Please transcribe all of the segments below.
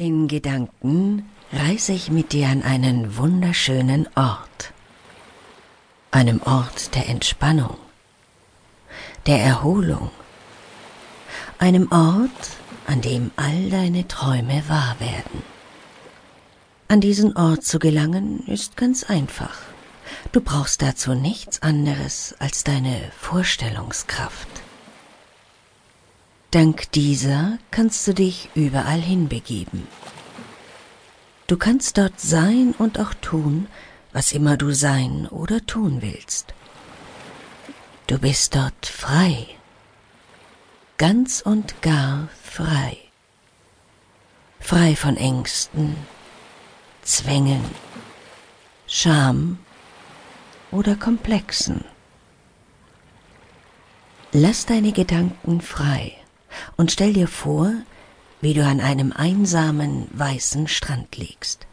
In Gedanken reise ich mit dir an einen wunderschönen Ort. Einem Ort der Entspannung, der Erholung. Einem Ort, an dem all deine Träume wahr werden. An diesen Ort zu gelangen ist ganz einfach. Du brauchst dazu nichts anderes als deine Vorstellungskraft. Dank dieser kannst du dich überall hinbegeben. Du kannst dort sein und auch tun, was immer du sein oder tun willst. Du bist dort frei, ganz und gar frei, frei von Ängsten, Zwängen, Scham oder Komplexen. Lass deine Gedanken frei und stell dir vor, wie du an einem einsamen weißen Strand liegst.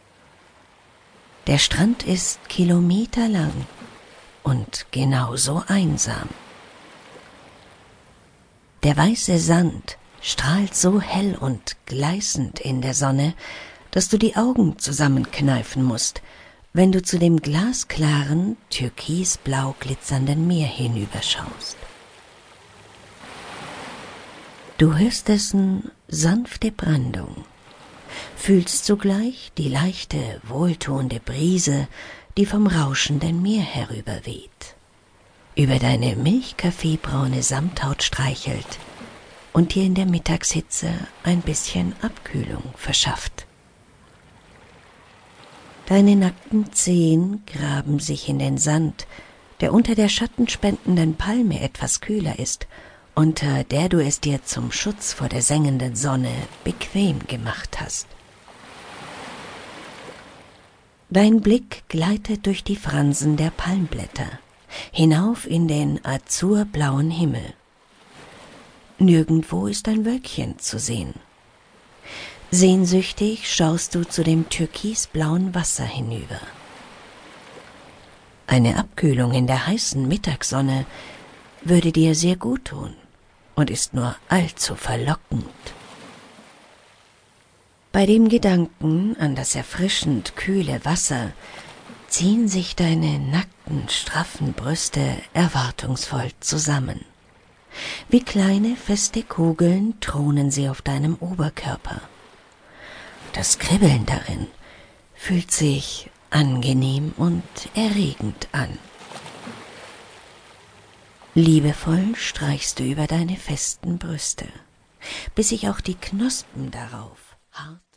Der Strand ist kilometerlang und genauso einsam. Der weiße Sand strahlt so hell und gleißend in der Sonne, dass du die Augen zusammenkneifen musst, wenn du zu dem glasklaren, türkisblau glitzernden Meer hinüberschaust. Du hörst dessen sanfte Brandung, fühlst zugleich die leichte, wohltuende Brise, die vom rauschenden Meer herüberweht, über deine milchkaffeebraune Samthaut streichelt und dir in der Mittagshitze ein bisschen Abkühlung verschafft. Deine nackten Zehen graben sich in den Sand, der unter der schattenspendenden Palme etwas kühler ist unter der du es dir zum Schutz vor der sengenden Sonne bequem gemacht hast. Dein Blick gleitet durch die Fransen der Palmblätter hinauf in den azurblauen Himmel. Nirgendwo ist ein Wölkchen zu sehen. Sehnsüchtig schaust du zu dem türkisblauen Wasser hinüber. Eine Abkühlung in der heißen Mittagssonne würde dir sehr gut tun und ist nur allzu verlockend. Bei dem Gedanken an das erfrischend kühle Wasser ziehen sich deine nackten, straffen Brüste erwartungsvoll zusammen. Wie kleine, feste Kugeln thronen sie auf deinem Oberkörper. Das Kribbeln darin fühlt sich angenehm und erregend an. Liebevoll streichst du über deine festen Brüste, bis sich auch die Knospen darauf hart